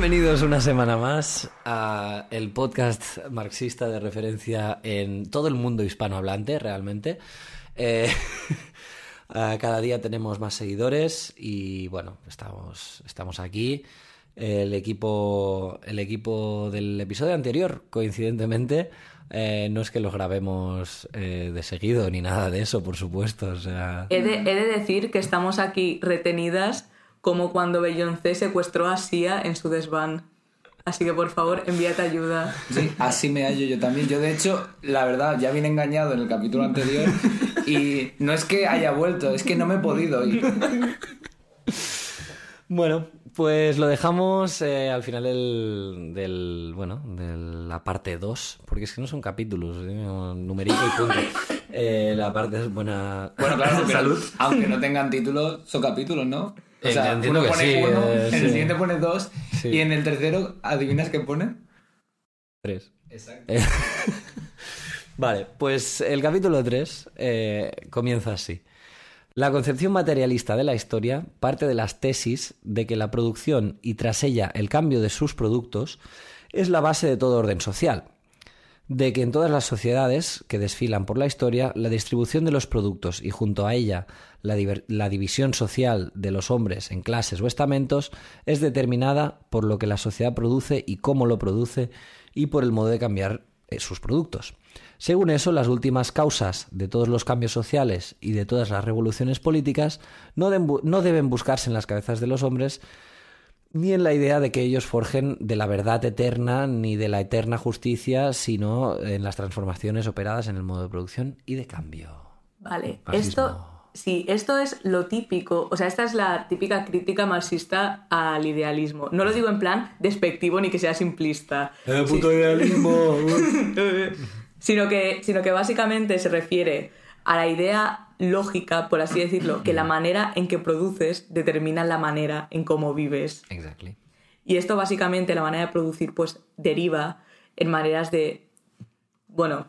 Bienvenidos una semana más a el podcast marxista de referencia en todo el mundo hispanohablante, realmente. Eh, cada día tenemos más seguidores y bueno, estamos, estamos aquí. El equipo, el equipo del episodio anterior, coincidentemente, eh, no es que los grabemos eh, de seguido ni nada de eso, por supuesto. O sea... he, de, he de decir que estamos aquí retenidas como cuando Beyoncé secuestró a Sia en su desván. Así que por favor, envíate ayuda. Sí, así me hallo yo también. Yo de hecho, la verdad, ya vine engañado en el capítulo anterior y no es que haya vuelto, es que no me he podido ir. Bueno, pues lo dejamos eh, al final del, del, bueno, de la parte 2, porque es que no son capítulos, ¿eh? numerito y punto. Eh, la parte es buena, Bueno, claro, salud. aunque no tengan título, son capítulos, ¿no? O Eh, sea, entiendo uno que pone sí, uno, eh, en el sí. siguiente pone dos Sí. y en el tercero, ¿adivinas qué pone? Tres. Exacto. Eh, Vale, pues el capítulo 3 comienza así. La concepción materialista de la historia parte de las tesis de que la producción y tras ella el cambio de sus productos es la base de todo orden social, de que en todas las sociedades que desfilan por la historia la distribución de los productos y junto a ella la, división social de los hombres en clases o estamentos es determinada por lo que la sociedad produce y cómo lo produce y por el modo de cambiar eh, sus productos. Según eso, las últimas causas de todos los cambios sociales y de todas las revoluciones políticas no, no deben buscarse en las cabezas de los hombres ni en la idea de que ellos forjen de la verdad eterna ni de la eterna justicia, sino en las transformaciones operadas en el modo de producción y de cambio. Vale, esto... Sí, esto es lo típico, o sea, esta es la típica crítica marxista al idealismo. No lo digo en plan despectivo ni que sea simplista. ¡Eh, puto idealismo! sino que, sino que básicamente se refiere a la idea lógica, por así decirlo, que la manera en que produces determina la manera en cómo vives. exactly. Y esto básicamente, la manera de producir, pues deriva en maneras de... Bueno,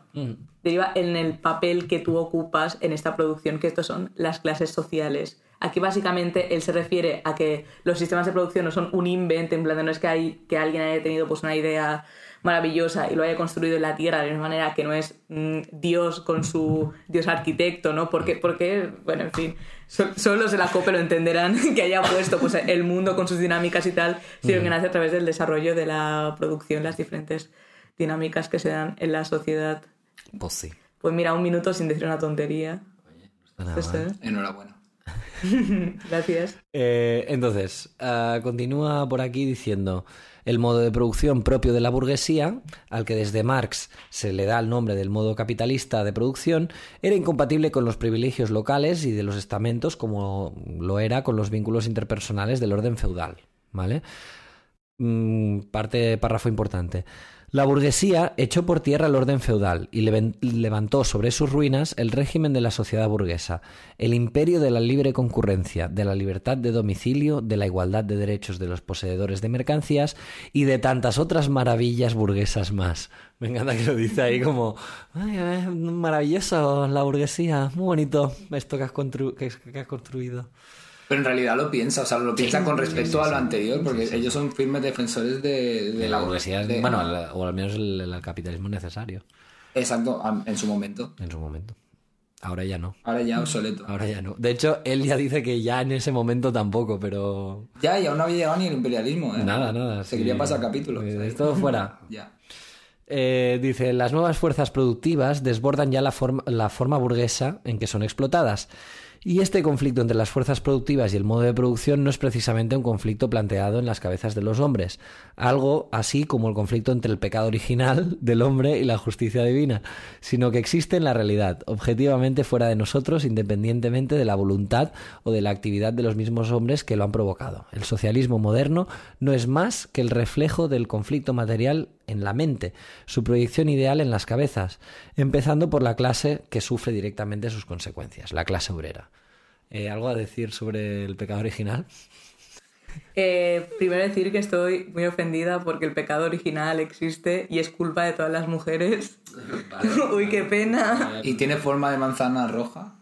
deriva en el papel que tú ocupas en esta producción, que estos son las clases sociales. Aquí básicamente él se refiere a que los sistemas de producción no son un invento, en plan no es que, hay, que alguien haya tenido pues una idea maravillosa y lo haya construido en la tierra de una manera que no es mm, Dios con su Dios arquitecto, ¿no? Porque, porque bueno, en fin, so- solo de la COPE lo entenderán que haya puesto pues, el mundo con sus dinámicas y tal, sino que nace a través del desarrollo de la producción, las diferentes dinámicas que se dan en la sociedad. Pues sí. Pues mira, un minuto sin decir una tontería. está nada mal. eh, Enhorabuena. Gracias. Eh, entonces, ah, continúa por aquí diciendo el modo de producción propio de la burguesía, al que desde Marx se le da el nombre del modo capitalista de producción, era incompatible con los privilegios locales y de los estamentos, como lo era con los vínculos interpersonales del orden feudal. ¿Vale? Mm, parte, párrafo importante. La burguesía echó por tierra el orden feudal y levantó sobre sus ruinas el régimen de la sociedad burguesa, el imperio de la libre concurrencia, de la libertad de domicilio, de la igualdad de derechos de los poseedores de mercancías y de tantas otras maravillas burguesas más. Me encanta que lo dice ahí como, "Ay, eh, maravilloso la burguesía, muy bonito esto que has, constru- que has construido. Pero en realidad lo piensa, o sea, lo piensa con respecto a lo anterior, porque ellos son firmes defensores de, De la burguesía, de- bueno, o al menos el, el capitalismo necesario Exacto, en su momento. en su momento. Ahora ya no. Ahora ya obsoleto. Ahora ya no. De hecho, él ya dice que ya en ese momento tampoco, pero. Ya, y aún no había llegado ni el imperialismo, ¿eh? Nada, nada. Se quería pasar capítulo. Eh, Esto fuera. Ya. Eh, dice, las nuevas fuerzas productivas desbordan ya la forma, la forma burguesa en que son explotadas. Y este conflicto entre las fuerzas productivas y el modo de producción no es precisamente un conflicto planteado en las cabezas de los hombres, algo así como el conflicto entre el pecado original del hombre y la justicia divina, sino que existe en la realidad, objetivamente fuera de nosotros, independientemente de la voluntad o de la actividad de los mismos hombres que lo han provocado. El socialismo moderno no es más que el reflejo del conflicto material en la mente, su proyección ideal en las cabezas, empezando por la clase que sufre directamente sus consecuencias, la clase obrera. Eh, ¿Algo a decir sobre el pecado original? Eh, primero decir que estoy muy ofendida porque el pecado original existe y es culpa de todas las mujeres. Uy, qué pena. ¿Y tiene forma de manzana roja?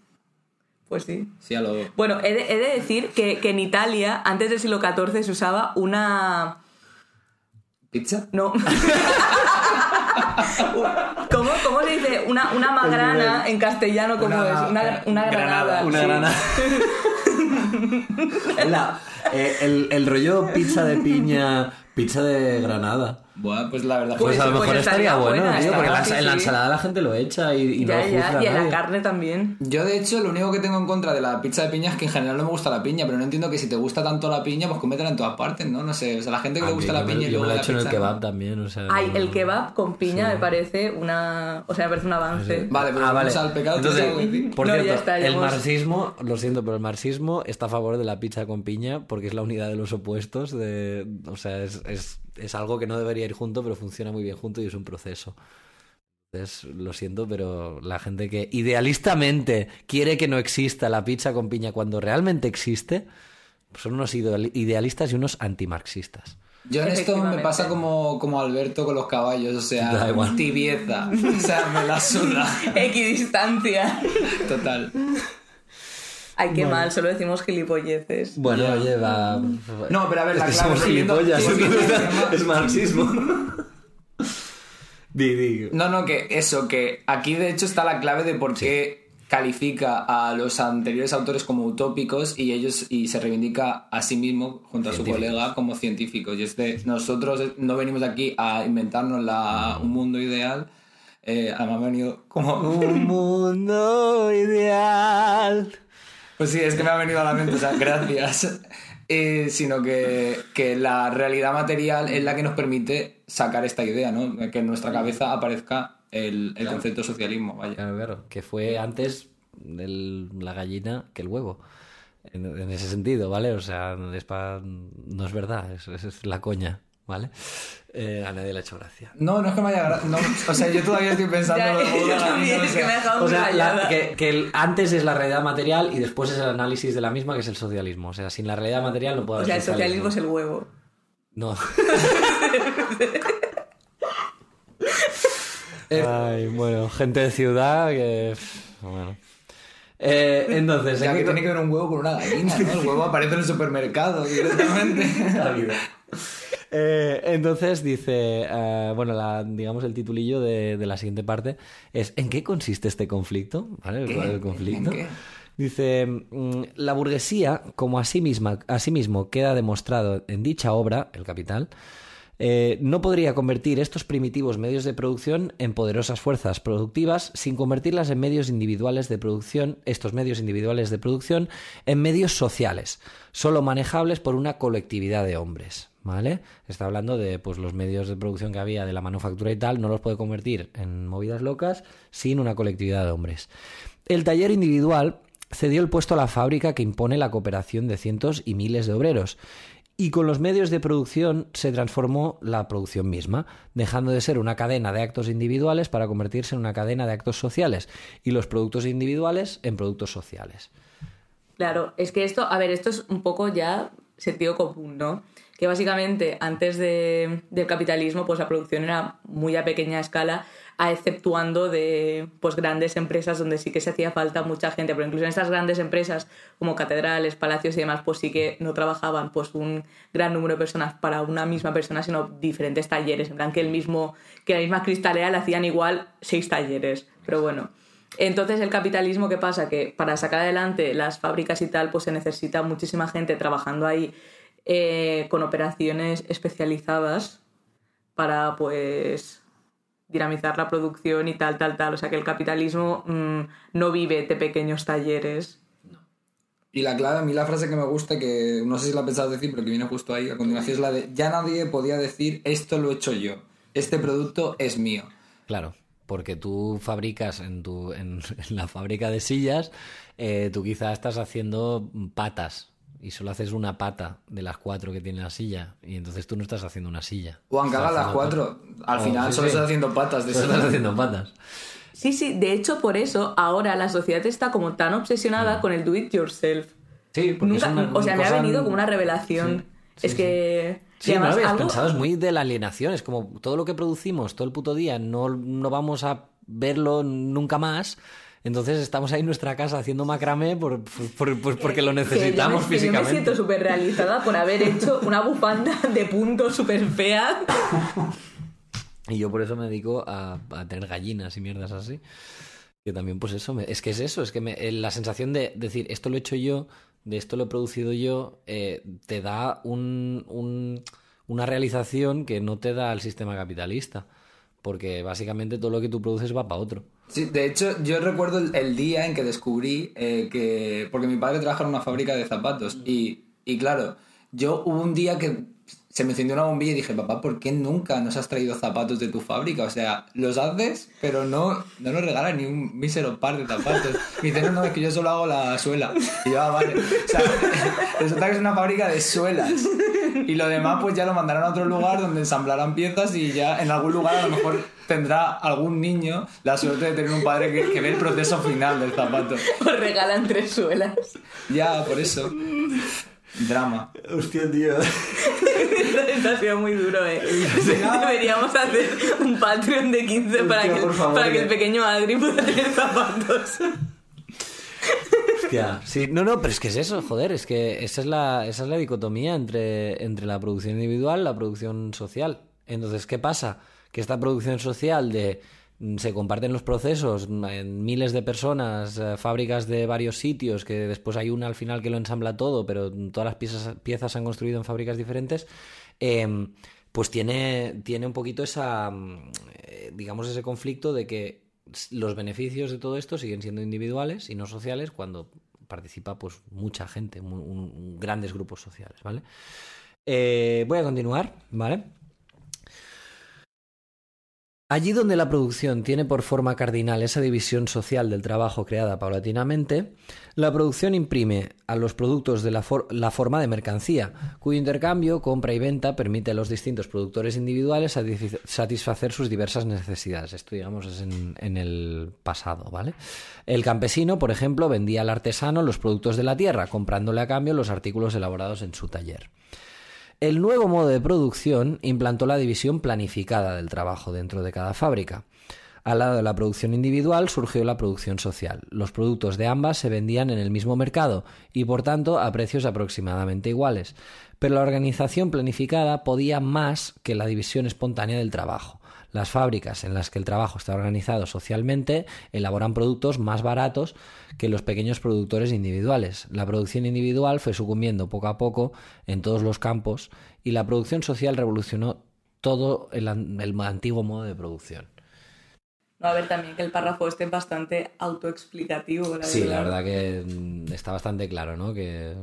Pues sí. Sí, a lo... Bueno, he de, he de decir que, que en Italia, antes del siglo XIV, se usaba una, ¿Pizza? No. ¿Cómo, ¿Cómo se dice? Una, una magrana en castellano, ¿cómo Una- es? Una, una granada, granada. Sí. eh, el, el rollo pizza de piña, pizza de granada. Bueno, pues la verdad Pues, Pues- a lo pues mejor estaría, estaría bueno, buena, tío, porque en la, en la sí. ensalada la gente lo echa y, y no Ya, lo ya, juzga y en la carne también. Yo, de hecho, lo único que tengo en contra de la pizza de piña es que en general no me gusta la piña, pero no entiendo que si te gusta tanto la piña, pues cométela en todas partes, ¿no? No sé, o sea, la gente que A le mí, gusta la piña y Yo me luego lo he la hecho en el kebab ¿no? también, o sea... Ay, no- el kebab con piña Sí. me parece una. O sea, me parece un avance. Vale, pero Ah, vale. vamos al pecado. Entonces, por No, cierto, está, el marxismo, lo siento, pero el marxismo está a favor de la pizza con piña porque es la unidad de los opuestos. De, o sea, es, es, algo que no debería ir junto, pero funciona muy bien junto y es un proceso. Entonces, lo siento, pero la gente que idealistamente quiere que no exista la pizza con piña cuando realmente existe, son unos ideali- idealistas y unos antimarxistas. Yo en esto me pasa como, como Alberto con los caballos, o sea, tibieza, o sea, me la suda, Equidistancia. total. Ay, qué mal, solo decimos gilipolleces. Bueno, oye, va. No, pero a ver, Es la que clave somos gilipollas. es marxismo. Di, di. No, no, que eso, que aquí de hecho está la clave de por qué califica a los anteriores autores como utópicos y ellos y se reivindica a sí mismo junto a su colega como científicos. Y es de, nosotros no venimos aquí a inventarnos la, un mundo ideal, eh, además me ha venido como... Un mundo ideal. Pues sí, es que me ha venido a la mente, o sea, gracias. Eh, sino que, que la realidad material es la que nos permite sacar esta idea, ¿no? Que en nuestra cabeza aparezca el, el concepto de socialismo, vaya. Claro, claro. Que fue antes el- la gallina que el huevo. En, en ese sentido, ¿vale? O sea, es pa- no es verdad, es- es la coña, ¿vale? Eh, a nadie le ha hecho gracia. No, no es que me haya... gra- No, o sea, yo todavía estoy pensando... Ya, lo yo también, o es que me ha dejado O sea, la- que, que el- antes es la realidad material y después es el análisis de la misma, que es el socialismo. O sea, sin la realidad material no puede O haber sea, el socialismo es el huevo. No. Ay, bueno, gente de ciudad que. Bueno. Eh, entonces, Ya ¿en que qué tiene que ver un huevo con una gallina, ¿no? El huevo aparece en el supermercado directamente. la vida. Eh, entonces dice, eh, bueno, la, digamos el titulillo de, de la siguiente parte es ¿en qué consiste este conflicto? ¿Vale? El, el conflicto. ¿En qué? Dice, mm, la burguesía, como asimisma, asimismo queda demostrado en dicha obra, El Capital, eh, no podría convertir estos primitivos medios de producción en poderosas fuerzas productivas sin convertirlas en medios individuales de producción, estos medios individuales de producción, en medios sociales, solo manejables por una colectividad de hombres. ¿Vale? Está hablando de pues, los medios de producción que había de la manufactura y tal, no los puede convertir en movidas locas sin una colectividad de hombres. El taller individual cedió el puesto a la fábrica que impone la cooperación de cientos y miles de obreros. Y con los medios de producción se transformó la producción misma, dejando de ser una cadena de actos individuales para convertirse en una cadena de actos sociales y los productos individuales en productos sociales. Claro, es que esto, a ver, esto es un poco ya sentido común, ¿no? Que básicamente antes de- del capitalismo, pues la producción era muy a pequeña escala, a exceptuando de pues grandes empresas donde sí que se hacía falta mucha gente, pero incluso en estas grandes empresas como catedrales, palacios y demás, pues sí que no trabajaban pues un gran número de personas para una misma persona, sino diferentes talleres, en plan que el mismo que la misma cristalera le hacían igual seis talleres, pero bueno. Entonces, el capitalismo, ¿qué pasa? Que para sacar adelante las fábricas y tal, pues se necesita muchísima gente trabajando ahí eh, con operaciones especializadas para, pues, dinamizar la producción y tal, tal, tal. O sea, que el capitalismo mm, no vive de pequeños talleres. Y la clave, a mí la frase que me gusta, que no sé si la pensado decir, pero que viene justo ahí a continuación, es la de ya nadie podía decir esto lo he hecho yo, este producto es mío. Claro, porque tú fabricas en, tu, en, en la fábrica de sillas, eh, tú quizás estás haciendo patas y solo haces una pata de las cuatro que tiene la silla y entonces tú no estás haciendo una silla. O aunque Estás haga las cuatro, al Oh, final sí, solo sí. estás haciendo patas de Solo eso. estás haciendo patas. Sí, sí, de hecho, por eso ahora la sociedad está como tan obsesionada con el do it yourself. Sí, porque Nunca, es una- o sea, me ha venido como una revelación. Sí, sí, es sí. que. Sí, y no lo además habías algo- pensado, es muy de la alienación, es como todo lo que producimos todo el puto día no, no vamos a verlo nunca más, Entonces estamos ahí en nuestra casa haciendo macramé por, por- por- porque lo Que yo me- necesitamos que Yo me físicamente. siento súper realizada por haber hecho una bufanda de puntos súper fea. Y yo por eso me dedico a, a tener gallinas y mierdas así. Que también, pues eso, me- es que es eso, es que me- eh, la sensación de decir, esto lo he hecho yo, de esto lo he producido yo, eh, te da un, un- una realización que no te da el sistema capitalista. Porque básicamente todo lo que tú produces va para otro. Sí, de hecho, yo recuerdo el, día en que descubrí eh, que. Porque mi padre trabaja en una fábrica de zapatos. Y, y claro, yo hubo un día que se me encendió una bombilla y dije, papá, ¿por qué nunca nos has traído zapatos de tu fábrica? O sea, los haces, pero no, no nos regalas ni un mísero par de zapatos. Me dice, no, no, es que yo solo hago la suela. Y yo, ah, vale. O sea, resulta que es una fábrica de suelas. Y lo demás, pues ya lo mandarán a otro lugar donde ensamblarán piezas y ya en algún lugar a lo mejor tendrá algún niño la suerte de tener un padre que, que ve el proceso final del zapato. Os regalan tres suelas. Ya, por eso. Drama. Hostia, tío. Esto ha sido muy duro, eh. Deberíamos hacer un Patreon de 15 para, que, por favor, para que que- el pequeño Adri pueda tener zapatos. Hostia, sí, no, no, pero es que es eso, joder, es que esa es la, esa es la dicotomía entre, entre la producción individual y la producción social. Entonces, ¿qué pasa? Que esta producción social de se comparten los procesos mm, en miles de personas, eh, fábricas de varios sitios, que después hay una al final que lo ensambla todo, pero todas las piezas, piezas se han construido en fábricas diferentes, em, pues tiene, tiene un poquito esa, mm, eh, digamos, ese conflicto de que los beneficios de todo esto siguen siendo individuales y no sociales cuando participa pues mucha gente, un- grandes grupos sociales, ¿vale? Eh, voy a continuar, ¿vale? Allí donde la producción tiene por forma cardinal esa división social del trabajo creada paulatinamente, la producción imprime a los productos de la, for- la forma de mercancía, cuyo intercambio, compra y venta permite a los distintos productores individuales satisfacer sus diversas necesidades. Esto, digamos, es en, en el pasado, ¿vale? El campesino, por ejemplo, vendía al artesano los productos de la tierra, comprándole a cambio los artículos elaborados en su taller. El nuevo modo de producción implantó la división planificada del trabajo dentro de cada fábrica. Al lado de la producción individual surgió la producción social. Los productos de ambas se vendían en el mismo mercado y por tanto a precios aproximadamente iguales. Pero la organización planificada podía más que la división espontánea del trabajo. Las fábricas en las que el trabajo está organizado socialmente elaboran productos más baratos que los pequeños productores individuales. La producción individual fue sucumbiendo poco a poco en todos los campos y la producción social revolucionó todo el, an- el antiguo modo de producción. No, a ver, también que el párrafo este es bastante autoexplicativo. La Sí, la verdad que mm, está bastante claro, ¿no? Que,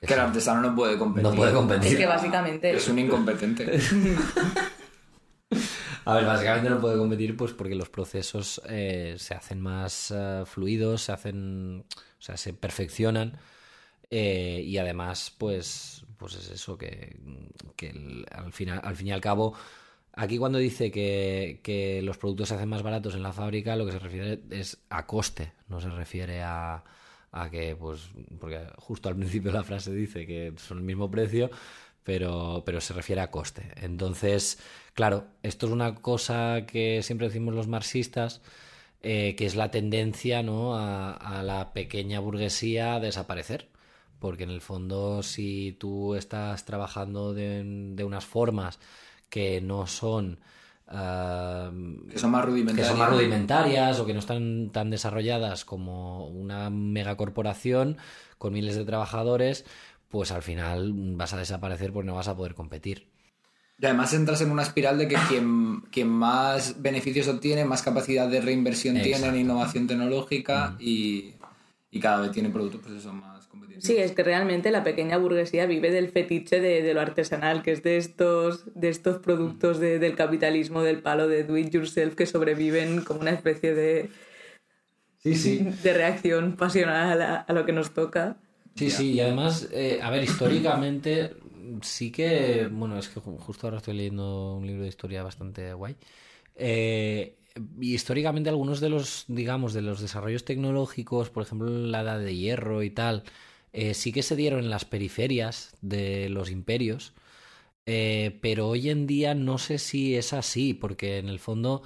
Que el artesano no puede competir. no puede competir. Es que básicamente Es un incompetente. A ver, básicamente no puede competir pues porque los procesos eh, se hacen más eh, fluidos, se hacen, o sea, se perfeccionan eh, y además pues, pues es eso que, que el- al, final, al fin y al cabo aquí cuando dice que, que los productos se hacen más baratos en la fábrica lo que se refiere es a coste, no se refiere a, a que pues porque justo al principio la frase dice que son el mismo precio pero, pero se refiere a coste. Entonces, claro, esto es una cosa que siempre decimos los marxistas, eh, que es la tendencia ¿no? a, a la pequeña burguesía a desaparecer. Porque en el fondo, si tú estás trabajando de, de unas formas que no son ah, Que son más que son más rudimentarias o que no están tan desarrolladas como una megacorporación con miles de trabajadores, pues al final vas a desaparecer porque no vas a poder competir. Y además entras en una espiral de que quien, quien más beneficios obtiene, más capacidad de reinversión tiene en innovación tecnológica y, y cada vez tiene productos pues eso, más competitivos. Sí, es que realmente la pequeña burguesía vive del fetiche de, de lo artesanal, que es de estos, de estos productos de- del capitalismo, del palo de do it yourself, que sobreviven como una especie de, Sí, sí. de reacción pasional a, a lo que nos toca. Sí, sí, y además, eh, a ver, históricamente sí que, bueno, es que ju- justo ahora estoy leyendo un libro de historia bastante guay. Eh, históricamente algunos de los, digamos, de los desarrollos tecnológicos, por ejemplo, la edad de hierro y tal, eh, sí que se dieron en las periferias de los imperios, eh, pero hoy en día no sé si es así, porque en el fondo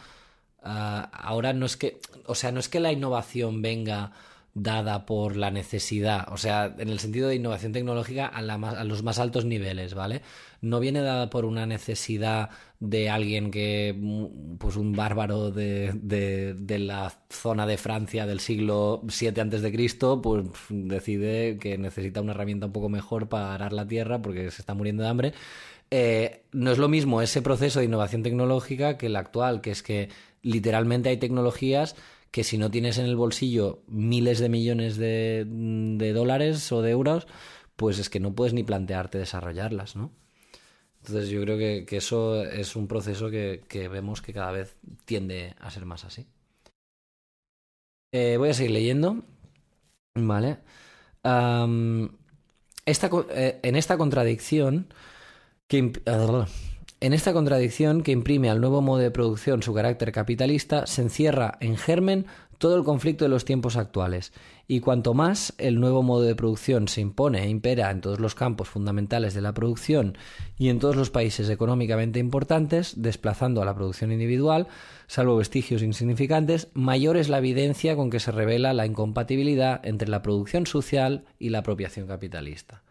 ah, ahora no es que, o sea, no es que la innovación venga dada por la necesidad, o sea, en el sentido de innovación tecnológica a, la más- a los más altos niveles, ¿vale? No viene dada por una necesidad de alguien que, mm, pues un bárbaro de, de- la zona de Francia del siglo VII Cristo, pues decide que necesita una herramienta un poco mejor para arar la tierra porque se está muriendo de hambre. Eh, no es lo mismo ese proceso de innovación tecnológica que el actual, que es que literalmente hay tecnologías que si no tienes en el bolsillo miles de millones de, de dólares o de euros, pues es que no puedes ni plantearte desarrollarlas, ¿no? Entonces yo creo que, eso es un proceso que, vemos que cada vez tiende a ser más así. Eh, voy a seguir leyendo. Vale. Esta eh, en esta contradicción que ah, en esta contradicción que imprime al nuevo modo de producción su carácter capitalista, se encierra en germen todo el conflicto de los tiempos actuales. Y cuanto más el nuevo modo de producción se impone e impera en todos los campos fundamentales de la producción y en todos los países económicamente importantes, desplazando a la producción individual, salvo vestigios insignificantes, mayor es la evidencia con que se revela la incompatibilidad entre la producción social y la apropiación capitalista.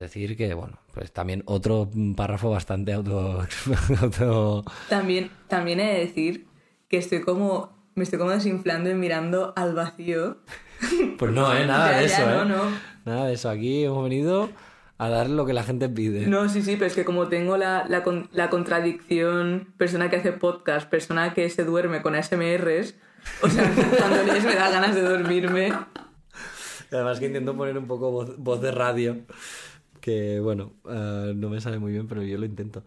Decir, que, bueno, pues también otro párrafo bastante auto... auto- También, también he de decir que estoy como. Me estoy como desinflando y mirando al vacío. Pues no, ¿eh? Nada Ya, de eso, no, ¿eh? no. Nada de eso. Aquí hemos venido a dar lo que la gente pide. No, sí, sí, pero es que como tengo la, la, la contradicción persona que hace podcast, persona que se duerme con ASMRs, o sea, cuando lees me da ganas de dormirme. Además que intento poner un poco voz, voz de radio, que bueno, eh, no me sale muy bien, pero yo lo intento.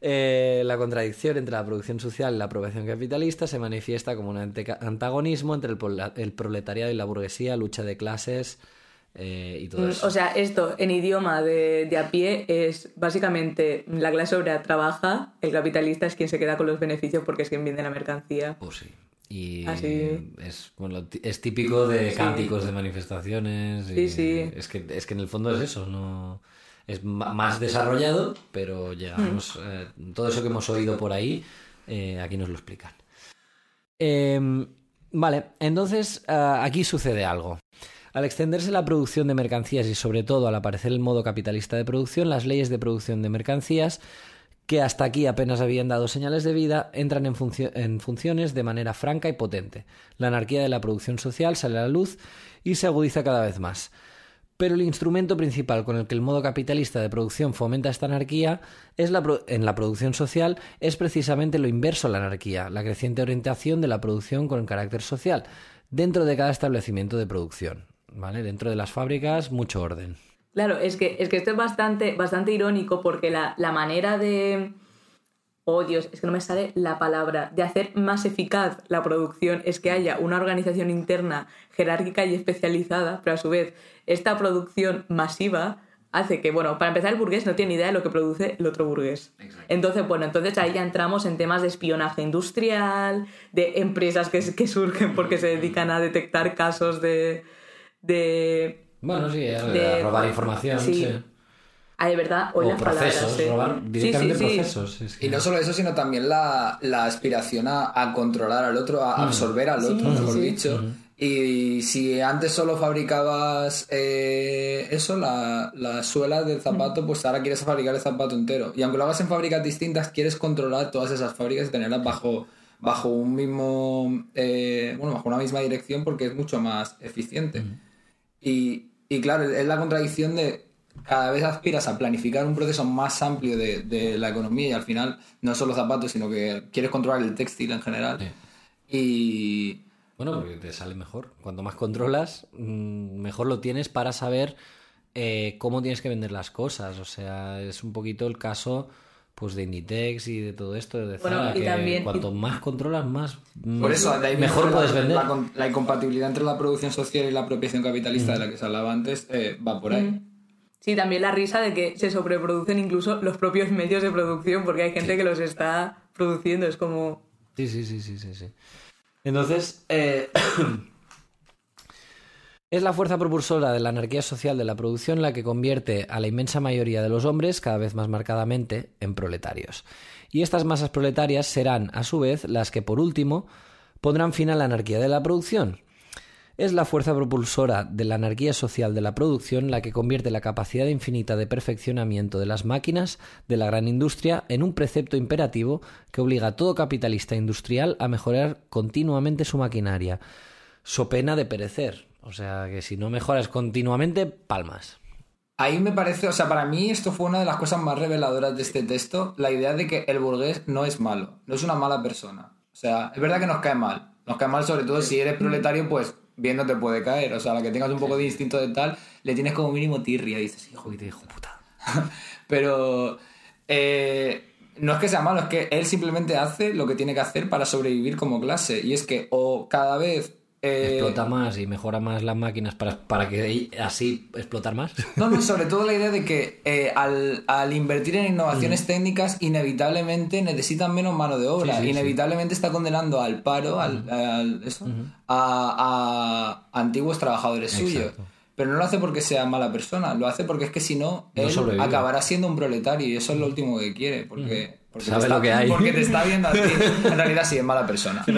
Eh, la contradicción entre la producción social y la apropiación capitalista se manifiesta como un antagonismo entre el, proletariado y la burguesía, lucha de clases eh, y todo Mm, eso. O sea, esto en idioma de, de a pie es básicamente la clase obrera trabaja, el capitalista es quien se queda con los beneficios porque es quien vende la mercancía. Pues sí. Y Así- es, bueno, es típico de cánticos de manifestaciones. y Sí, sí. Es que, es que en el fondo es eso, no es ma- más desarrollado, pero llegamos. Mm. eh, todo eso que hemos oído por ahí, eh, aquí nos lo explican. Em, vale, entonces ah, aquí sucede algo. Al extenderse la producción de mercancías y sobre todo al aparecer el modo capitalista de producción, las leyes de producción de mercancías que hasta aquí apenas habían dado señales de vida, entran en, funcio- en funciones de manera franca y potente. La anarquía de la producción social sale a la luz y se agudiza cada vez más. Pero el instrumento principal con el que el modo capitalista de producción fomenta esta anarquía es en la producción social es precisamente lo inverso a la anarquía, la creciente orientación de la producción con el carácter social, dentro de cada establecimiento de producción. ¿vale? Dentro de las fábricas, mucho orden. Claro, es que, es que esto es bastante, bastante irónico porque la, la manera de... Oh Dios, es que no me sale la palabra. De hacer más eficaz la producción es que haya una organización interna jerárquica y especializada, pero a su vez esta producción masiva hace que, bueno, para empezar el burgués no tiene idea de lo que produce el otro burgués. Entonces, bueno, entonces ahí ya entramos en temas de espionaje industrial, de empresas que, que surgen porque se dedican a detectar casos de... de Bueno, sí, de- robar información, sí. sí. Ah, de verdad, hoy O las procesos, palabras. ¿eh? robar directamente sí, sí. procesos. es que- Y no solo eso, sino también la, la aspiración a, a controlar al otro, a absorber al Sí, otro, mejor sí. dicho. Y si antes solo fabricabas eh, eso, la, la suela del zapato, pues ahora quieres fabricar el zapato entero. Y aunque lo hagas en fábricas distintas, quieres controlar todas esas fábricas y tenerlas bajo, bajo un mismo. eh, bueno, bajo una misma dirección porque es mucho más eficiente. Y, y claro, es la contradicción de cada vez aspiras a planificar un proceso más amplio de, de la economía y al final no solo zapatos, sino que quieres controlar el textil en general. Sí. Y Bueno, porque te sale mejor. Cuanto más controlas, mm, mejor lo tienes para saber eh, cómo tienes que vender las cosas. O sea, es un poquito el caso pues de Inditex y de todo esto de Bueno, y que también- cuanto más controlas, más mm, por eso de ahí mejor viene puedes la, vender. La, incompatibilidad entre la producción social y la apropiación capitalista de la que se hablaba antes eh, va por ahí. Sí, también la risa de que se sobreproducen incluso los propios medios de producción porque hay gente que los está produciendo. Es como... Sí, sí, sí, sí, sí, sí. Entonces, eh, Es la fuerza propulsora de la anarquía social de la producción la que convierte a la inmensa mayoría de los hombres, cada vez más marcadamente, en proletarios. Y estas masas proletarias serán, a su vez, las que, por último, pondrán fin a la anarquía de la producción. Es la fuerza propulsora de la anarquía social de la producción la que convierte la capacidad infinita de perfeccionamiento de las máquinas de la gran industria en un precepto imperativo que obliga a todo capitalista industrial a mejorar continuamente su maquinaria, so pena de perecer. O sea que si no mejoras continuamente, palmas. Ahí me parece, o sea, para mí esto fue una de las cosas más reveladoras de este texto, la idea de que el burgués no es malo, no es una mala persona. O sea, es verdad que nos cae mal. Nos cae mal sobre todo si eres proletario, pues viendo te puede caer. O sea, la que tengas un poco de instinto de tal, le tienes como mínimo tirria y dices, hijo, hijo puta. Pero eh, no es que sea malo, es que él simplemente hace lo que tiene que hacer para sobrevivir como clase. Y es que o cada vez eh, Explota más y mejora más las máquinas para, para que así explotar más. No, no, sobre todo la idea de que eh, al, al, invertir en innovaciones técnicas, inevitablemente necesitan menos mano de obra. Sí, sí, inevitablemente está condenando al paro, al, al eso, a, a, antiguos trabajadores suyos. Pero no lo hace porque sea mala persona, lo hace porque es que si no, él sobrevive. acabará siendo un proletario y eso es lo último que quiere. Porque, porque te Sabe está, lo que hay. Porque te está viendo a ti. En realidad sí, es mala persona. O sea,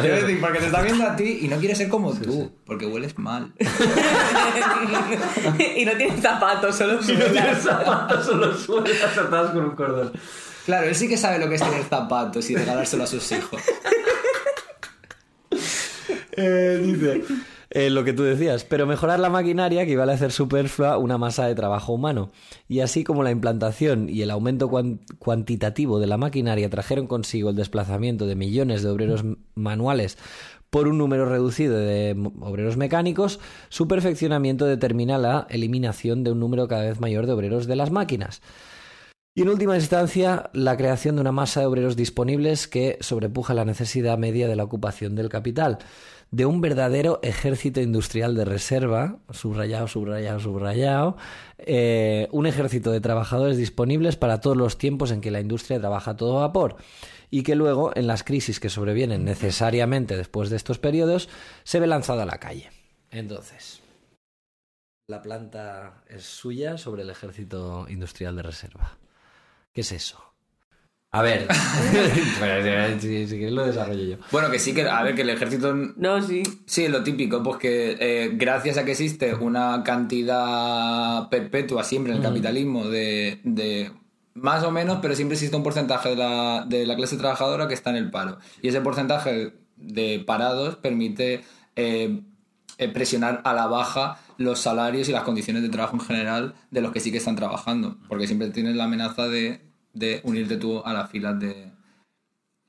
quiero decir, porque te está viendo a ti y no quiere ser como tú, porque hueles mal. y no tiene zapatos, solo suelas. zapatos, solo suelas atadas con un cordón. Claro, él sí que sabe lo que es tener zapatos y regalárselo a sus hijos. Eh, dice. Eh, lo que tú decías, pero mejorar la maquinaria equivale a hacer superflua una masa de trabajo humano. Y así como la implantación y el aumento cuan- cuantitativo de la maquinaria trajeron consigo el desplazamiento de millones de obreros manuales por un número reducido de obreros mecánicos, su perfeccionamiento determina la eliminación de un número cada vez mayor de obreros de las máquinas. Y en última instancia, la creación de una masa de obreros disponibles que sobrepuja la necesidad media de la ocupación del capital, de un verdadero ejército industrial de reserva, subrayado, subrayado, subrayado, eh, un ejército de trabajadores disponibles para todos los tiempos en que la industria trabaja a todo vapor y que luego, en las crisis que sobrevienen necesariamente después de estos periodos, se ve lanzado a la calle. Entonces, la planta es suya sobre el ejército industrial de reserva. ¿Qué es eso? A ver, si, si quieres lo desarrollo yo. Bueno, que sí que, a ver, que el ejército No, sí. Sí, lo típico, pues que eh, gracias a que existe una cantidad perpetua siempre en el capitalismo de, de más o menos, pero siempre existe un porcentaje de la, de la clase trabajadora que está en el paro. Y ese porcentaje de parados permite eh, eh, presionar a la baja los salarios y las condiciones de trabajo en general de los que sí que están trabajando, porque siempre tienes la amenaza de, de unirte tú a las filas de,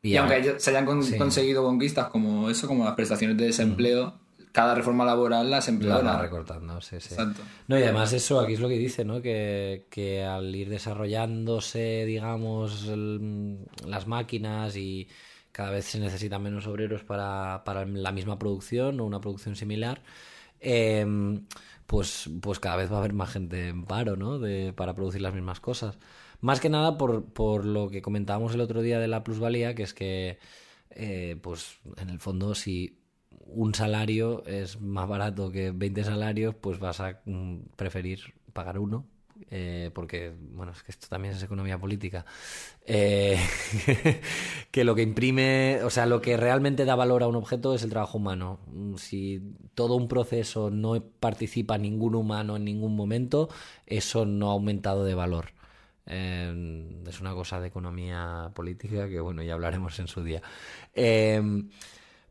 y, aunque se hayan con- sí. conseguido conquistas como eso, como las prestaciones de desempleo, cada reforma laboral las la empeora. va recortando, sí, sí. Exacto. No, y además eso, aquí es lo que dice, ¿no? Que, que al ir desarrollándose, digamos, el- las máquinas y cada vez se necesitan menos obreros para, para la misma producción o una producción similar, eh, pues, pues cada vez va a haber más gente en paro, ¿no? De, para producir las mismas cosas. Más que nada por, por lo que comentábamos el otro día de la plusvalía, que es que, eh, pues en el fondo, si un salario es más barato que 20 salarios, pues vas a mm, preferir pagar uno. eh, porque, bueno, es que esto también es economía política. eh, que lo que imprime, o sea, lo que realmente da valor a un objeto es el trabajo humano. Mm, Si todo un proceso no participa ningún humano en ningún momento, eso no ha aumentado de valor. Eh, es una cosa de economía política que, bueno, ya hablaremos en su día. Eh,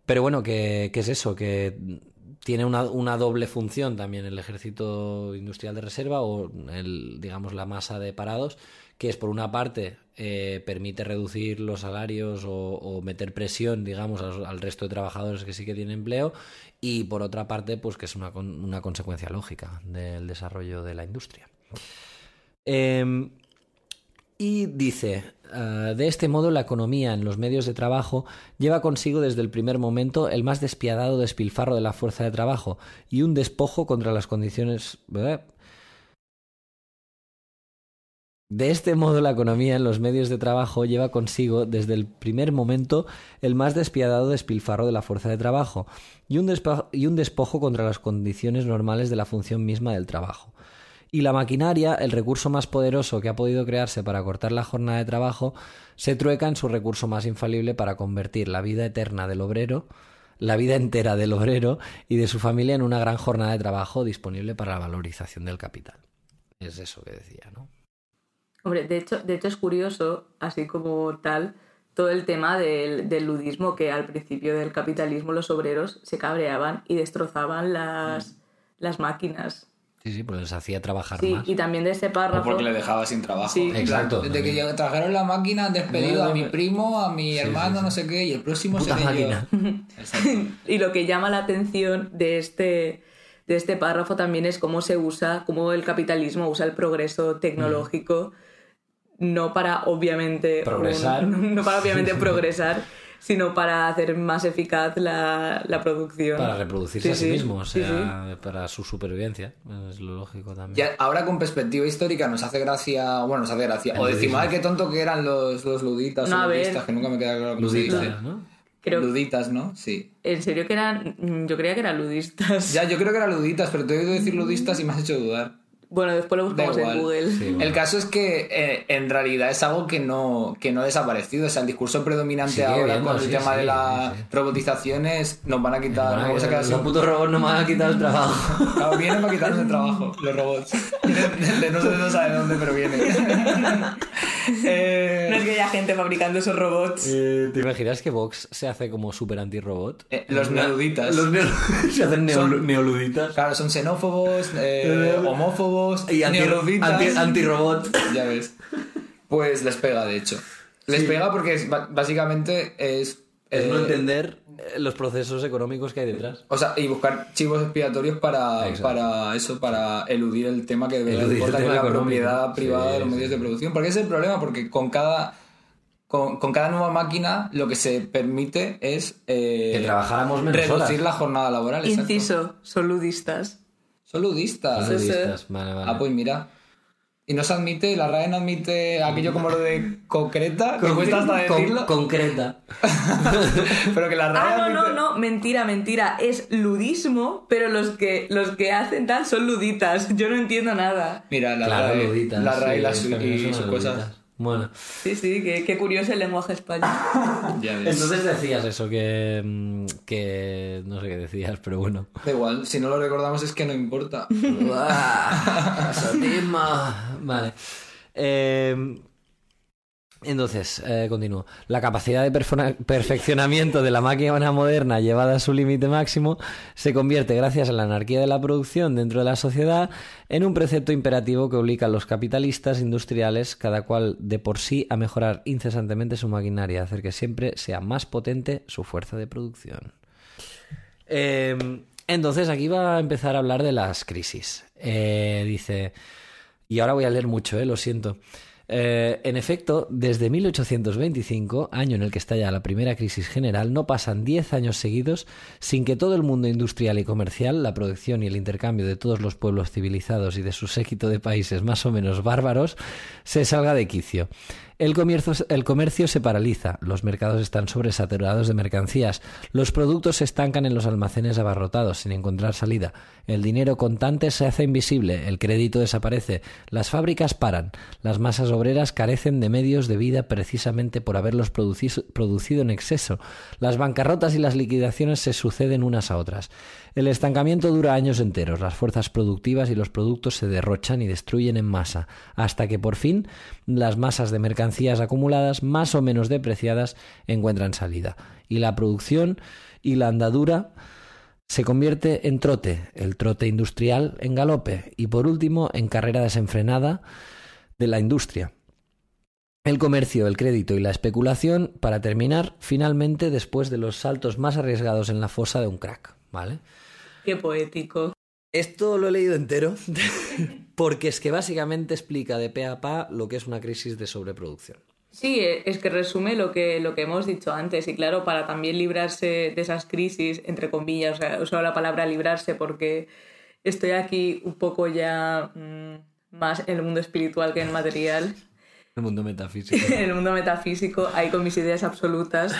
pero bueno, que, que es eso, que tiene una, una doble función también el ejército industrial de reserva o el, digamos la masa de parados, que es por una parte eh, permite reducir los salarios o, meter presión, digamos, al, resto de trabajadores que sí que tienen empleo y por otra parte, pues que es una, una consecuencia lógica del desarrollo de la industria. Em, y dice, "Ah, de este modo la economía en los medios de trabajo lleva consigo desde el primer momento el más despiadado despilfarro de la fuerza de trabajo y un despojo contra las condiciones... De este modo, la economía en los medios de trabajo lleva consigo desde el primer momento el más despiadado despilfarro de la fuerza de trabajo y un, y un despojo contra las condiciones normales de la función misma del trabajo. Y la maquinaria, el recurso más poderoso que ha podido crearse para cortar la jornada de trabajo, se trueca en su recurso más infalible para convertir la vida eterna del obrero, la vida entera del obrero y de su familia en una gran jornada de trabajo disponible para la valorización del capital. Es eso que decía, ¿no? Hombre, de hecho, de hecho es curioso, así como tal, todo el tema del, ludismo, que al principio del capitalismo los obreros se cabreaban y destrozaban las, mm. las máquinas. Sí, sí, porque les hacía trabajar sí, más. y también de ese párrafo... O porque le dejaba sin trabajo. Sí. Exacto. Desde que trajeron la máquina, han despedido a mi primo, a mi hermano, no sé qué, y el próximo Puta seré yo. y lo que llama la atención de este, de este párrafo también es cómo se usa, cómo el capitalismo usa el progreso tecnológico, no para obviamente... Progresar. un- no para obviamente progresar, sino para hacer más eficaz la, la producción. Para reproducirse Sí, a sí sí. mismo, o Sí, sea, para su supervivencia. Es lo lógico también. Ahora con perspectiva histórica nos hace gracia, bueno, nos hace gracia. O decimos, ay, qué tonto que eran los, los luditas No, o ludistas, que nunca me queda claro Luditas, dice. ¿no? Creo- Luditas, ¿no? Sí. En serio que eran... Yo creía que eran ludistas. Ya, yo creo que eran luditas, pero te he oído decir ludistas y me has hecho dudar. Bueno, después lo buscamos en. Google. Sí, bueno. El caso es que eh, en realidad es algo que no, que no ha desaparecido. O sea, el discurso predominante Sigue ahora con el tema sí, de la robotización es nos van a quitar, Bueno, nos vamos a quedar los sin- putos robots no me van a quitar el trabajo. Claro, vienen para quitarnos el trabajo, los robots. De no sé no sabe de dónde, pero vienen. Eh, No es que haya gente fabricando esos robots. Eh, ¿Te imaginas que Vox se hace como super anti-robot? eh, los neoluditas. Los se hacen Son- neoluditas. Claro, son xenófobos, eh, Y anti- neoluditas. anti- anti-robot. Ya ves. Pues les pega, de hecho. Les pega porque es, básicamente es... Es eh, no entender eh, los procesos económicos que hay detrás. O sea, y buscar chivos expiatorios para, Exacto. para eso, para eludir el tema que de verdad Eludir el importa, que es tema la económico. propiedad privada Sí, de los sí, medios de producción. Porque ese es el problema, porque con cada, con, con cada nueva máquina lo que se permite es eh, Que trabajáramos menos reducir horas. la jornada laboral. exacto. Inciso, son ludistas. Son ludistas. Sí, sí. Ludistas, Vale, vale. Ah, pues mira. Y no se admite, la RAE no admite aquello como lo de concreta, que cuesta hasta Con- decirlo, concreta. pero que la RAE Ah, no, no, admite- no, mentira, mentira. Es ludismo, pero los que, los que hacen tal son luditas. Yo no entiendo nada. Mira, la claro, RAE, luditas. la RAE y, las- y sus luditas. cosas. Bueno, Sí, sí, qué, qué curioso el lenguaje español. Ya ves. entonces decías eso, que, mm, que no sé qué decías, pero bueno. Da igual, si no lo recordamos es que no importa. Vale. Eh, entonces, eh, continúo. La capacidad de perfeccionamiento de la máquina moderna llevada a su límite máximo se convierte, gracias a la anarquía de la producción dentro de la sociedad, en un precepto imperativo que obliga a los capitalistas industriales, cada cual de por sí, a mejorar incesantemente su maquinaria, hacer que siempre sea más potente su fuerza de producción. Eh, entonces, aquí va a empezar a hablar de las crisis. Eh, dice, y ahora voy a leer mucho, eh, lo siento. Eh, en efecto, desde 1825, año en el que estalla la primera crisis general, no pasan 10 años seguidos sin que todo el mundo industrial y comercial, la producción y el intercambio de todos los pueblos civilizados y de su séquito de países más o menos bárbaros, se salga de quicio. El comercio, se paraliza, los mercados están sobresaturados de mercancías, los productos se estancan en los almacenes abarrotados sin encontrar salida, el dinero contante se hace invisible, el crédito desaparece, las fábricas paran, las masas obreras carecen de medios de vida precisamente por haberlos produci- producido en exceso, las bancarrotas y las liquidaciones se suceden unas a otras. El estancamiento dura años enteros, las fuerzas productivas y los productos se derrochan y destruyen en masa, hasta que por fin las masas de mercancías acumuladas, más o menos depreciadas, encuentran salida. Y la producción y la andadura se convierte en trote, el trote industrial en galope y por último en carrera desenfrenada de la industria. El comercio, el crédito y la especulación para terminar finalmente después de los saltos más arriesgados en la fosa de un crack, ¿vale? Qué poético. Esto lo he leído entero porque es que básicamente explica de pe a pa lo que es una crisis de sobreproducción. Sí, eh, es que resume lo que, lo que hemos dicho antes. Y claro, para también librarse de esas crisis, entre comillas, o sea, uso la palabra librarse porque estoy aquí un poco ya mm, más en el mundo espiritual que en el material. El mundo metafísico. en el mundo metafísico, ahí con mis ideas absolutas.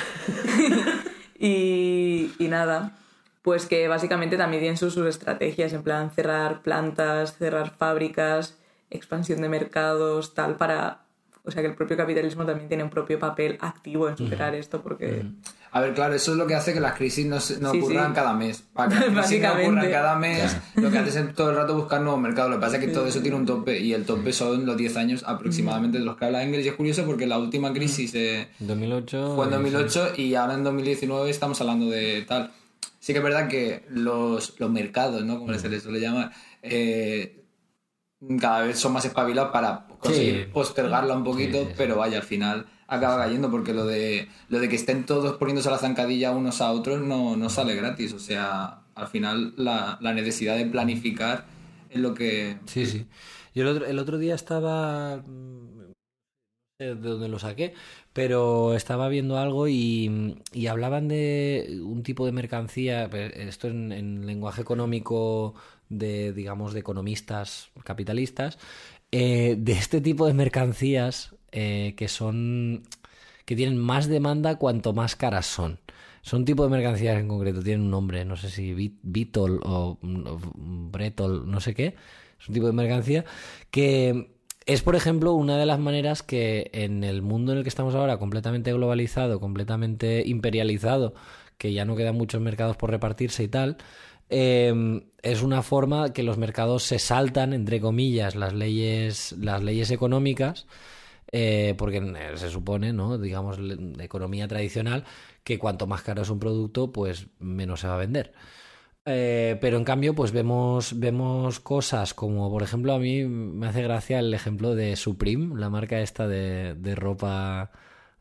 y, y nada, pues que básicamente también tienen sus, sus estrategias, en plan cerrar plantas, cerrar fábricas, expansión de mercados, tal, para... O sea que el propio capitalismo también tiene un propio papel activo en superar esto, porque... A ver, claro, eso es lo que hace que las crisis no, se- no Sí, ocurran sí. cada mes. Para que las crisis no Básicamente. ocurran cada mes, lo que haces es todo el rato buscar nuevos mercados. Lo que pasa es que todo eso tiene un tope y el tope son los 10 años aproximadamente de los que habla Engels. Y es curioso porque la última crisis eh, 2008. fue en 2008 y ahora en 2019 estamos hablando de tal. Sí que es verdad que los, los mercados, ¿no? Como se les suele llamar, eh, cada vez son más espabilados para conseguir Sí. postergarla un poquito, Sí, sí, sí. pero vaya, al final acaba cayendo porque lo de, lo de que estén todos poniéndose la zancadilla unos a otros no, no sale gratis. O sea, al final la, la necesidad de planificar es lo que... Sí, sí. Yo el otro, el otro día estaba. mm, de dónde lo saqué, pero estaba viendo algo y, y hablaban de un tipo de mercancía. pues, Esto en, en lenguaje económico de, digamos, de economistas capitalistas. eh, de este tipo de mercancías eh, que son. que tienen más demanda cuanto más caras son. Son un tipo de mercancías en concreto, tienen un nombre, no sé si o, o Bretol, no sé qué. Es un tipo de mercancía que es, por ejemplo, una de las maneras que en el mundo en el que estamos ahora, completamente globalizado, completamente imperializado, que ya no quedan muchos mercados por repartirse y tal, eh, es una forma que los mercados se saltan, entre comillas, las leyes, las leyes económicas eh, porque eh, se supone, ¿no? Digamos, de economía tradicional, que cuanto más caro es un producto, pues menos se va a vender. Eh, pero en cambio, pues vemos, vemos cosas como, por ejemplo, a mí me hace gracia el ejemplo de Supreme, la marca esta de, de ropa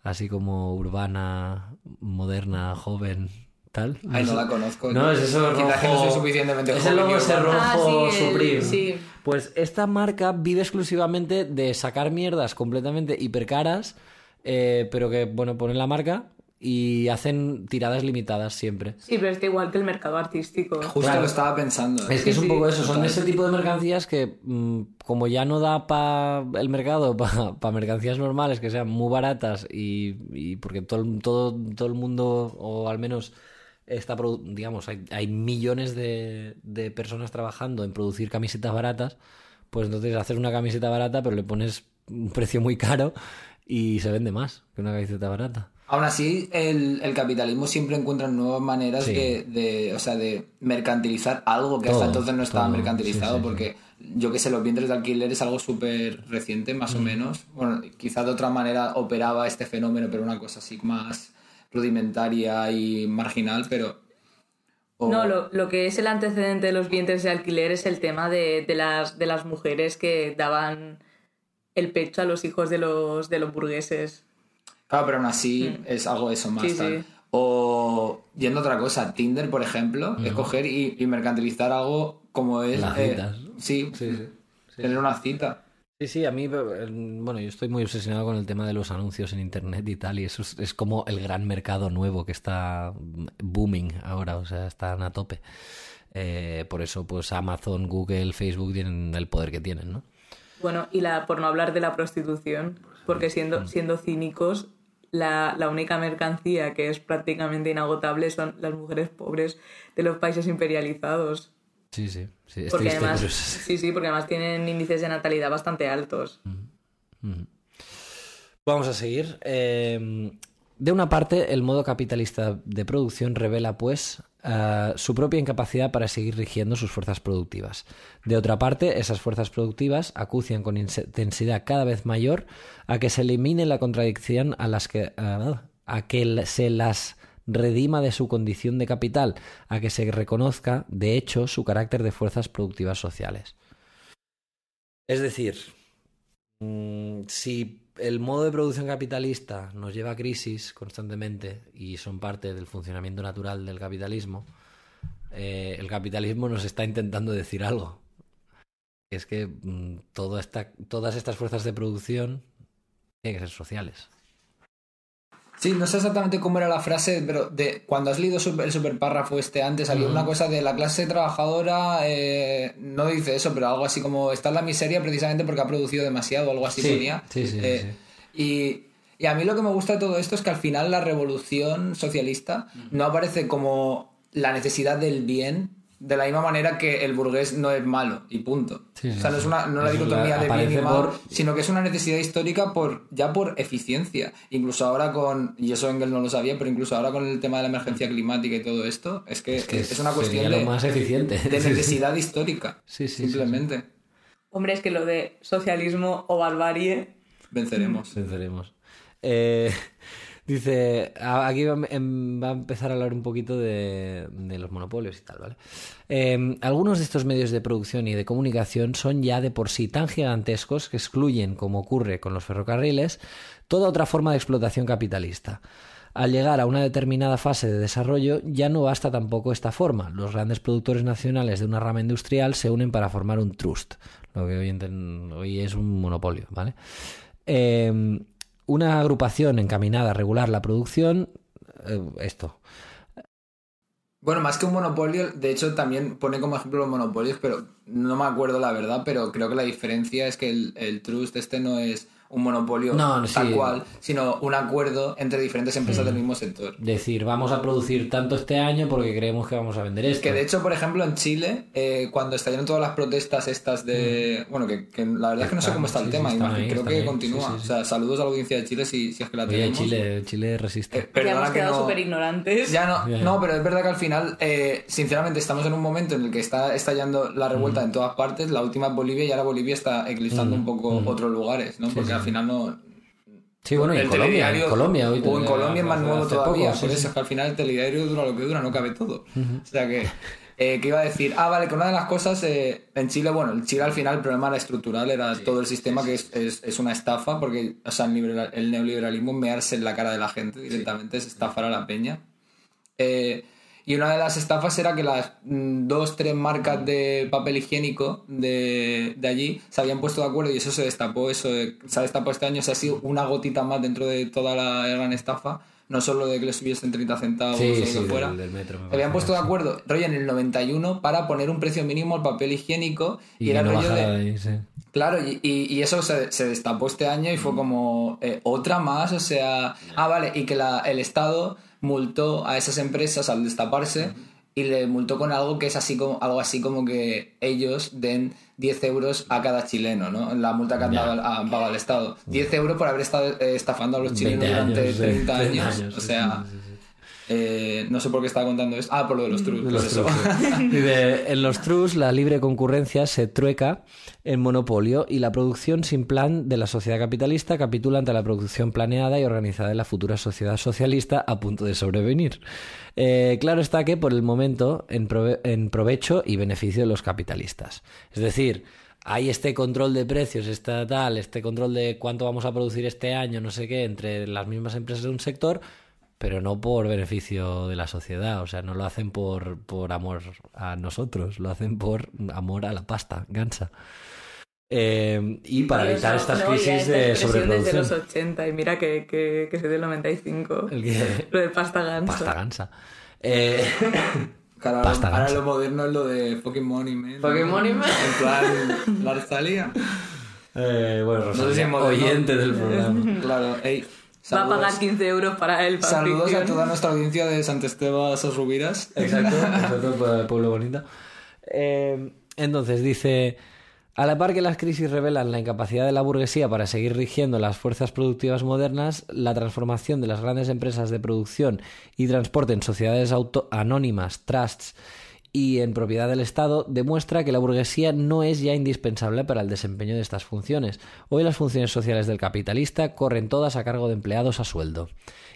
así como urbana, moderna, joven, tal. Ay, no la conozco. No, es eso rojo. Quizás que no soy suficientemente Es el logo ese. Ah, rojo el- Supreme. sí. Pues esta marca vive exclusivamente de sacar mierdas completamente hipercaras, eh, pero que, bueno, ponen la marca y hacen tiradas limitadas siempre. Sí, pero está igual que el mercado artístico. Justo Claro. lo estaba pensando. Es que es un sí, poco eso, son ese tipo de mercancías que mm, como ya no da para el mercado, para mercancías normales que sean muy baratas y, y porque todo, el- todo, todo el mundo, o al menos está, produ- digamos, hay, hay millones de, de personas trabajando en producir camisetas baratas, pues entonces haces una camiseta barata pero le pones un precio muy caro y se vende más que una camiseta barata. Aún así, el, el capitalismo siempre encuentra nuevas maneras Sí. de, de, o sea, de mercantilizar algo que Todo, hasta entonces no estaba todo, mercantilizado, sí, sí, porque yo que sé, los vientres de alquiler es algo súper reciente, más o menos. Bueno, quizás de otra manera operaba este fenómeno, pero una cosa así más rudimentaria y marginal, pero... No, lo, lo que es el antecedente de los vientres de alquiler es el tema de, de las, de las mujeres que daban el pecho a los hijos de los, de los burgueses. Claro, pero aún así es algo eso más Mm. Sí, tal. sí. O yendo a otra cosa, Tinder, por ejemplo, es coger y, y mercantilizar algo como es... Las eh, citas. sí, Sí, sí. tener una cita. Sí, sí, a mí, eh, bueno, yo estoy muy obsesionado con el tema de los anuncios en internet y tal, y eso es, es como el gran mercado nuevo que está booming ahora, o sea, están a tope. Eh, por eso, pues Amazon, Google, Facebook tienen el poder que tienen, ¿no? Bueno, y la, por no hablar de la prostitución, porque Mm. siendo, siendo cínicos, la, la única mercancía que es prácticamente inagotable son las mujeres pobres de los países imperializados. Sí, sí, sí, es Porque triste, además, pero sí, sí, porque además tienen índices de natalidad bastante altos. Vamos a seguir. Eh, de una parte, el modo capitalista de producción revela, pues, eh, su propia incapacidad para seguir rigiendo sus fuerzas productivas. De otra parte, esas fuerzas productivas acucian con intensidad cada vez mayor a que se elimine la contradicción a las que ah, a que se las redima de su condición de capital, a que se reconozca, de hecho, su carácter de fuerzas productivas sociales. Es decir, Mm, si el modo de producción capitalista nos lleva a crisis constantemente y son parte del funcionamiento natural del capitalismo, eh, el capitalismo nos está intentando decir algo. Es que mm, esta- todas estas fuerzas de producción tienen que ser sociales. Sí, no sé exactamente cómo era la frase, pero de cuando has leído el super párrafo este antes, había una cosa de la clase trabajadora, eh, no dice eso, pero algo así como está en la miseria precisamente porque ha producido demasiado, algo así ponía. Sí, sí, Eh, Y, y a mí lo que me gusta de todo esto es que al final la revolución socialista no aparece como la necesidad del bien de la misma manera que el burgués no es malo y punto. Sí, o sea, no es una, no la dicotomía de bien y mal, por- sino que es una necesidad histórica por ya por eficiencia. Incluso ahora con, y eso Engels no lo sabía, pero incluso ahora con el tema de la emergencia climática y todo esto, es que es, Que una cuestión de, más eficiente. de necesidad histórica. Sí, sí, sí, simplemente. Hombre, es que lo de socialismo o barbarie. Venceremos. Sinceremos. Eh, dice, aquí va, em- va a empezar a hablar un poquito de, los monopolios y tal, ¿vale? Eh, algunos de estos medios de producción y de comunicación son ya de por sí tan gigantescos que excluyen, como ocurre con los ferrocarriles, toda otra forma de explotación capitalista. Al llegar a una determinada fase de desarrollo ya no basta tampoco esta forma. Los grandes productores nacionales de una rama industrial se unen para formar un trust, lo que hoy, hoy es un monopolio, ¿vale? Eh, una agrupación encaminada a regular la producción, eh, esto. Bueno, más que un monopolio, de hecho también pone como ejemplo los monopolios, pero no me acuerdo la verdad, pero creo que la diferencia es que el, el trust este no es un monopolio No, no, tal sí. cual, sino un acuerdo entre diferentes empresas del mismo sector. Decir, vamos a producir tanto este año porque creemos que vamos a vender esto. Que de hecho, por ejemplo, en Chile, eh, cuando estallaron todas las protestas estas de... Bueno, que, que la verdad es que no sé cómo está el Mm. Sí, sí, tema, imagino- ahí, creo que ahí. continúa. Sí, sí, sí. O sea, saludos a la audiencia de Chile si, si es que la Oye, tenemos. Chile, Chile resiste. Eh, Ya perdona hemos que quedado no- súper ignorantes. Ya no, no, pero es verdad que al final, eh, sinceramente, estamos en un momento en el que está estallando la revuelta Mm. en todas partes. La última es Bolivia y ahora Bolivia está eclipsando un poco otros lugares, ¿no? Porque al final no. Sí, bueno, y en Colombia, en Colombia hoy o en Colombia es más nuevo todavía. poco, sí, por eso sí. es que al final el telediario dura lo que dura, no cabe todo. O sea que. Eh, ¿Qué iba a decir? Ah, vale, que una de las cosas eh, en Chile, bueno, en Chile al final el problema era estructural, era todo el sistema que es, es, es una estafa, porque, o sea, el, liberal- el neoliberalismo mearse en la cara de la gente directamente, es estafar a la peña. Eh, y una de las estafas era que las mm, dos, tres marcas de papel higiénico de, de allí se habían puesto de acuerdo y eso se destapó, eso se ha destapado este año, se ha sido una gotita más dentro de toda la gran estafa, no solo de que les subiesen 30 centavos Sí, o lo sí, que fuera. del- del metro, me se habían puesto de acuerdo, rollo, en el 91 para poner un precio mínimo al papel higiénico y, Y, era no rollo de... de ahí, sí. Claro, y, y- y eso se, se destapó este año y fue como eh, otra más, o sea, ah, vale, y que la- el Estado multó a esas empresas al destaparse y le multó con algo que es así como algo así como que ellos den 10 euros a cada chileno, ¿no? La multa que han, dado al- al Estado. 10 euros por haber estado eh, estafando a los chilenos 20 durante años, sí, 30 30 años. o sea, sí, sí, sí. Eh, no sé por qué estaba contando esto. Ah, por lo de los trucos. De pues los eso. trus. En los trus la libre concurrencia se trueca en monopolio y la producción sin plan de la sociedad capitalista capitula ante la producción planeada y organizada de la futura sociedad socialista a punto de sobrevenir. Eh, claro está que por el momento en, prove- en provecho y beneficio de los capitalistas. Es decir, hay este control de precios, este tal, este control de cuánto vamos a producir este año, no sé qué, entre las mismas empresas de un sector, pero no por beneficio de la sociedad, o sea, no lo hacen por, por amor a nosotros, lo hacen por amor a la pasta, gansa. Eh, y para Pero evitar eso- estas no, crisis de expresión desde los sobreproducción. 80 y mira que, que, que soy del 95. El que- Lo de pasta ganso. Pasta gansa. Eh, Claro, Pasta ahora gansa. lo moderno es lo de fucking money, man. Fucking money, man. En plan, la Rosalía. eh, bueno, No sé si Rosalía, oyente del programa. Claro, ey. Va a pagar 15 euros para él. Saludos a toda nuestra audiencia de Sant Esteve Sosrubiras. Exacto, exacto, pu- pueblo bonito. Eh, entonces dice, a la par que las crisis revelan la incapacidad de la burguesía para seguir rigiendo las fuerzas productivas modernas, la transformación de las grandes empresas de producción y transporte en sociedades auto- anónimas, trusts y en propiedad del Estado demuestra que la burguesía no es ya indispensable para el desempeño de estas funciones. Hoy las funciones sociales del capitalista corren todas a cargo de empleados a sueldo.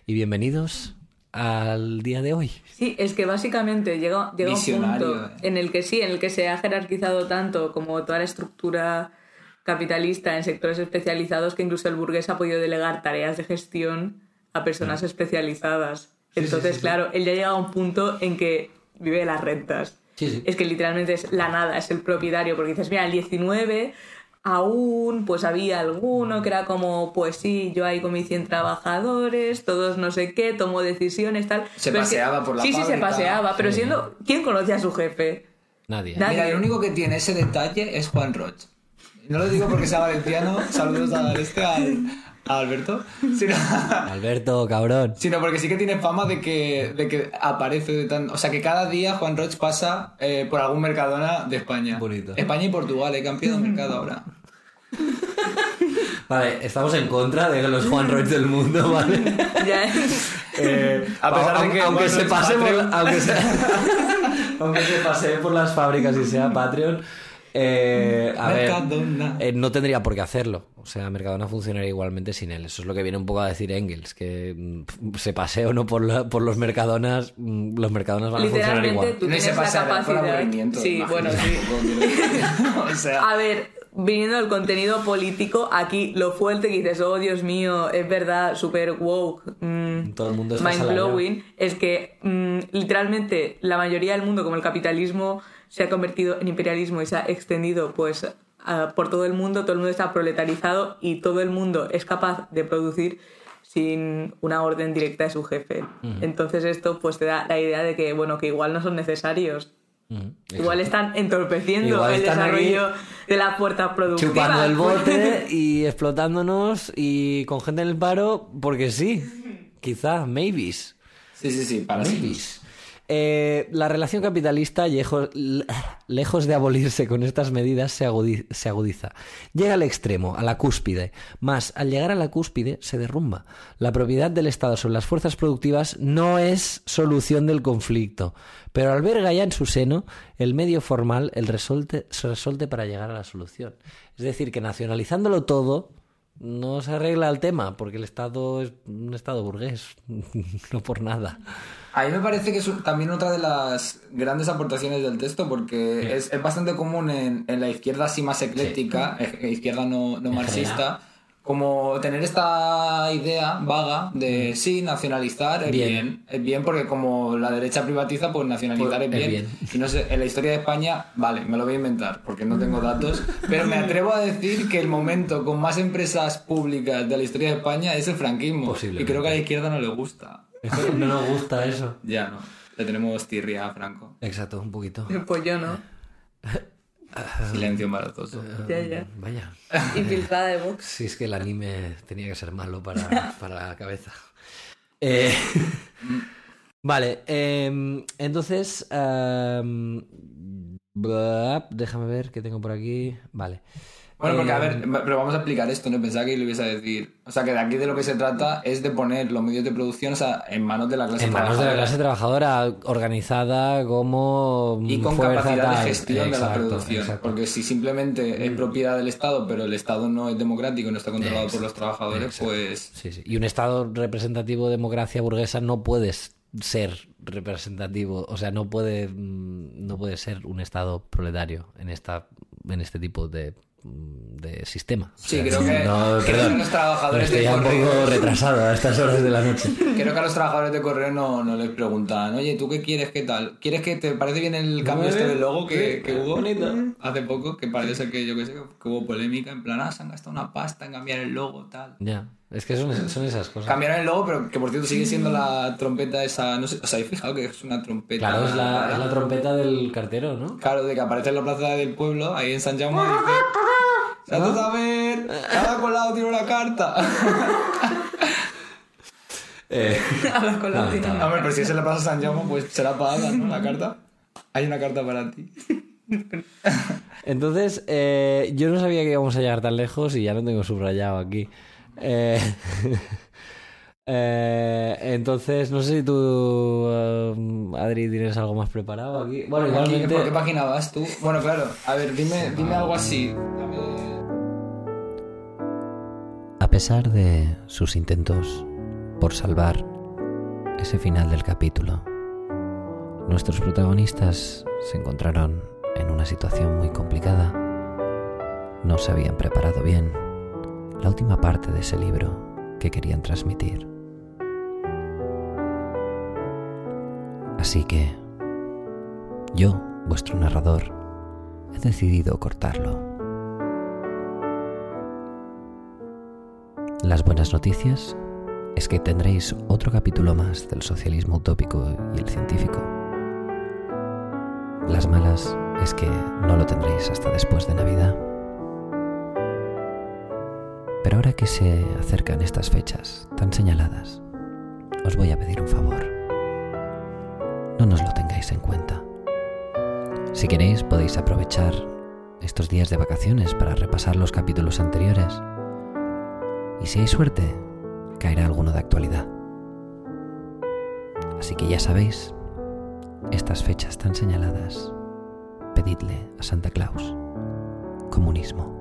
Y bienvenidos al día de hoy. Sí, es que básicamente llega, llega un punto eh. en el que sí, en el que se ha jerarquizado tanto como toda la estructura capitalista en sectores especializados que incluso el burgués ha podido delegar tareas de gestión a personas especializadas. Entonces, claro, él ya llega a un punto en que vive de las rentas. Sí, sí. Es que literalmente es la nada, es el propietario, porque dices, mira, el 19 aún pues había alguno que era como, pues sí, yo ahí con mis 100 trabajadores, todos no sé qué, tomo decisiones, tal. Se Pero es que- paseaba por la Sí, sí, se fábrica. paseaba, pero siendo... ¿Quién conoce a su jefe? Nadie. Nadie. Mira, el único que tiene ese detalle es Juan Roch. No lo digo porque sea valenciano, saludos a este, al, a Alberto, sino, Alberto, cabrón. sino porque sí que tiene fama de que, de que aparece de tan... O sea, que cada día Juan Roch pasa eh, por algún Mercadona de España. Bonito. España y Portugal, he cambiado de mercado ahora. Vale, estamos en contra de los Juan Roig del mundo, ¿vale? Ya, Eh, a pesar de que aunque se pase por, aunque se, aunque se pase por las fábricas y sea Patreon, eh, a ver, Mercadona. eh, no tendría por qué hacerlo. O sea, Mercadona funcionaría igualmente sin él. Eso es lo que viene un poco a decir Engels, que mm, se pase o no por, la- por los Mercadonas, mm, los Mercadonas van a funcionar igual. tú No se tienes la pasa por capacidad... aburrimiento. Sí, bueno, sí. sea, A ver, viniendo del contenido político, aquí lo fuerte que dices, oh Dios mío, es verdad, super woke, mm, Todo el mundo está mind blowing, es que mm, literalmente la mayoría del mundo, como el capitalismo se ha convertido en imperialismo y se ha extendido pues a- por todo el mundo, todo el mundo está proletarizado y todo el mundo es capaz de producir sin una orden directa de su jefe. Entonces esto pues te da la idea de que bueno, que igual no son necesarios. Mm, Igual están entorpeciendo Igual el están desarrollo de la fuerza productiva. chupando el bote y explotándonos y con gente en el paro porque sí. Quizá, maybes. sí, sí, sí, para sí. Eh, la relación capitalista, lejos, de abolirse con estas medidas, se agudiza. Llega al extremo, a la cúspide. Más, al llegar a la cúspide, se derrumba. La propiedad del Estado sobre las fuerzas productivas no es solución del conflicto, pero alberga ya en su seno el medio formal, el resolte, resolte para llegar a la solución. Es decir, que nacionalizándolo todo, no se arregla el tema, porque el Estado es un Estado burgués, no por nada. A mí me parece que es también otra de las grandes aportaciones del texto, porque es, es bastante común en, en la izquierda así más ecléctica, eh, izquierda no, no marxista, como tener esta idea vaga de sí, nacionalizar es Bien. bien. es bien porque como la derecha privatiza, pues nacionalizar Pues es, es bien. bien. Y no sé, en la historia de España, vale, me lo voy a inventar porque no tengo datos, pero me atrevo a decir que el momento con más empresas públicas de la historia de España es el franquismo. Y creo que a la izquierda no le gusta. No nos gusta eso. Ya no. Le tenemos tirria a Franco. Exacto, un poquito. Pues yo no. Silencio embarazoso. Ya, ya. Vaya. Infiltrada de Vox. Si es que el anime tenía que ser malo para, para la cabeza. Eh, vale, em, entonces... em, déjame ver qué tengo por aquí. Vale. Bueno, porque a Eh, ver, pero vamos a explicar esto, ¿no? Pensaba que lo ibas a decir. O sea, que de aquí de lo que se trata es de poner los medios de producción o sea, en manos de la clase En manos de la trabajadora. clase trabajadora organizada como Y con capacidad tal. de gestión de la producción. exacto. Porque si simplemente es propiedad del Estado, pero el Estado no es democrático y no está controlado por los trabajadores, pues. Sí, sí. Y un Estado representativo de democracia burguesa no puede ser representativo, o sea, no puede, mm, no puede ser un Estado proletario en, esta, en este tipo de, mm, de sistema. O Sí, sea, creo que- no, creo que perdón, los trabajadores estoy de ya un poco retrasado a estas horas de la noche. Creo que a los trabajadores de correo no, no les preguntan, oye, ¿tú qué quieres? ¿Qué tal? ¿Quieres que te parece bien el cambio este del logo que, Sí, que hubo bonito. hace poco? Que parece ser que yo qué sé, que hubo polémica, en plan, ah, se han gastado una pasta en cambiar el logo, tal. Ya, es que son, son esas cosas. Cambiaron el logo, pero que por cierto sigue siendo la trompeta esa, no sé, os habéis fijado que es una trompeta. Claro, es la, es la trompeta del cartero, ¿no? Claro, de que aparece en la plaza del pueblo, ahí en San Jaume, y dice, ¡Santo saber! ¡Cada colado tiene una carta! Eh, con la No, está Hombre, pero si es en la plaza San Jaume, pues será pagada, ¿no? La carta. Hay una carta para ti. Entonces, eh, yo no sabía que íbamos a llegar tan lejos y ya no tengo subrayado aquí. Eh, eh, entonces, no sé si tú, eh, Adri, tienes algo más preparado aquí. Bueno, igualmente. ¿Por qué página vas tú? Bueno, claro. A ver, dime, dime algo así. Dame- A pesar de sus intentos por salvar ese final del capítulo, nuestros protagonistas se encontraron en una situación muy complicada. No se habían preparado bien la última parte de ese libro que querían transmitir. Así que yo, vuestro narrador, he decidido cortarlo. Las buenas noticias es que tendréis otro capítulo más del socialismo utópico y el científico. Las malas es que no lo tendréis hasta después de Navidad. Pero ahora que se acercan estas fechas tan señaladas, os voy a pedir un favor. No nos lo tengáis en cuenta. Si queréis podéis aprovechar estos días de vacaciones para repasar los capítulos anteriores. Y si hay suerte, caerá alguno de actualidad. Así que ya sabéis, estas fechas tan señaladas, pedidle a Santa Claus comunismo.